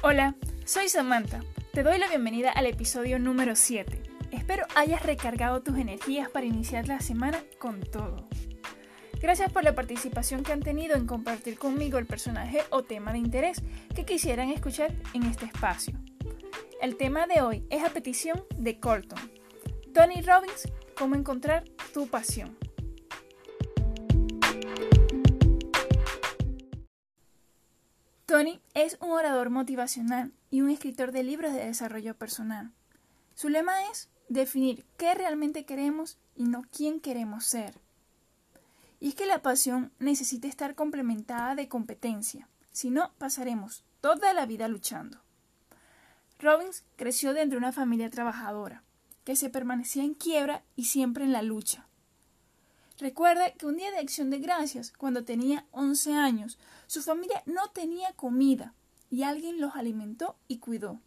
Hola, soy Samantha. Te doy la bienvenida al episodio número 7. Espero hayas recargado tus energías para iniciar la semana con todo. Gracias por la participación que han tenido en compartir conmigo el personaje o tema de interés que quisieran escuchar en este espacio. El tema de hoy es a petición de Colton. Tony Robbins, cómo encontrar tu pasión. Tony es un orador motivacional y un escritor de libros de desarrollo personal. Su lema es definir qué realmente queremos y no quién queremos ser. Y es que la pasión necesita estar complementada de competencia, si no pasaremos toda la vida luchando. Robbins creció dentro de una familia trabajadora, que se permanecía en quiebra y siempre en la lucha. Recuerda que un día de acción de gracias, cuando tenía 11 años, su familia no tenía comida y alguien los alimentó y cuidó.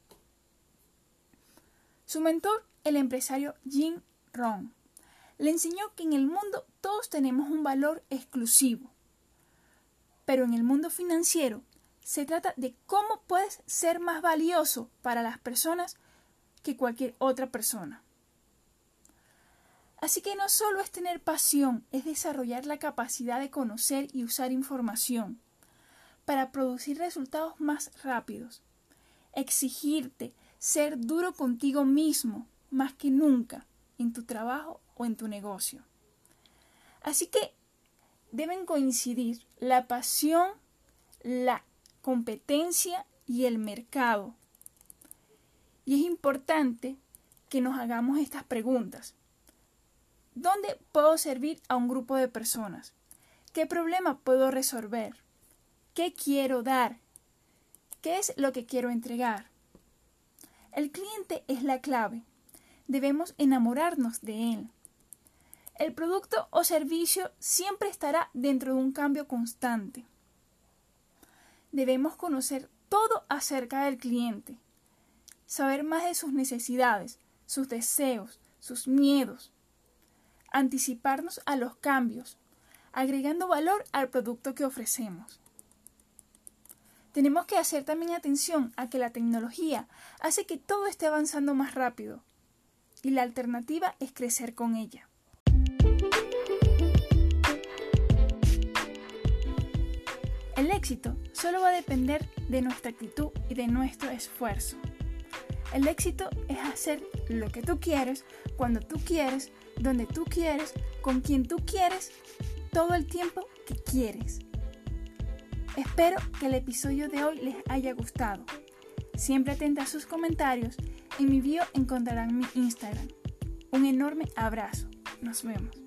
Su mentor, el empresario Jim Rohn, le enseñó que en el mundo todos tenemos un valor exclusivo. Pero en el mundo financiero se trata de cómo puedes ser más valioso para las personas que cualquier otra persona. Así que no solo es tener pasión, es desarrollar la capacidad de conocer y usar información para producir resultados más rápidos. Exigirte ser duro contigo mismo más que nunca en tu trabajo o en tu negocio. Así que deben coincidir la pasión, la competencia y el mercado. Y es importante que nos hagamos estas preguntas. ¿Dónde puedo servir a un grupo de personas? ¿Qué problema puedo resolver? ¿Qué quiero dar? ¿Qué es lo que quiero entregar? El cliente es la clave. Debemos enamorarnos de él. El producto o servicio siempre estará dentro de un cambio constante. Debemos conocer todo acerca del cliente, saber más de sus necesidades, sus deseos, sus miedos, anticiparnos a los cambios, agregando valor al producto que ofrecemos. Tenemos que hacer también atención a que la tecnología hace que todo esté avanzando más rápido y la alternativa es crecer con ella. El éxito solo va a depender de nuestra actitud y de nuestro esfuerzo. El éxito es hacer lo que tú quieres, cuando tú quieres, donde tú quieres, con quien tú quieres, todo el tiempo que quieres. Espero que el episodio de hoy les haya gustado. Siempre atenta a sus comentarios. En mi bio encontrarán mi Instagram. Un enorme abrazo. Nos vemos.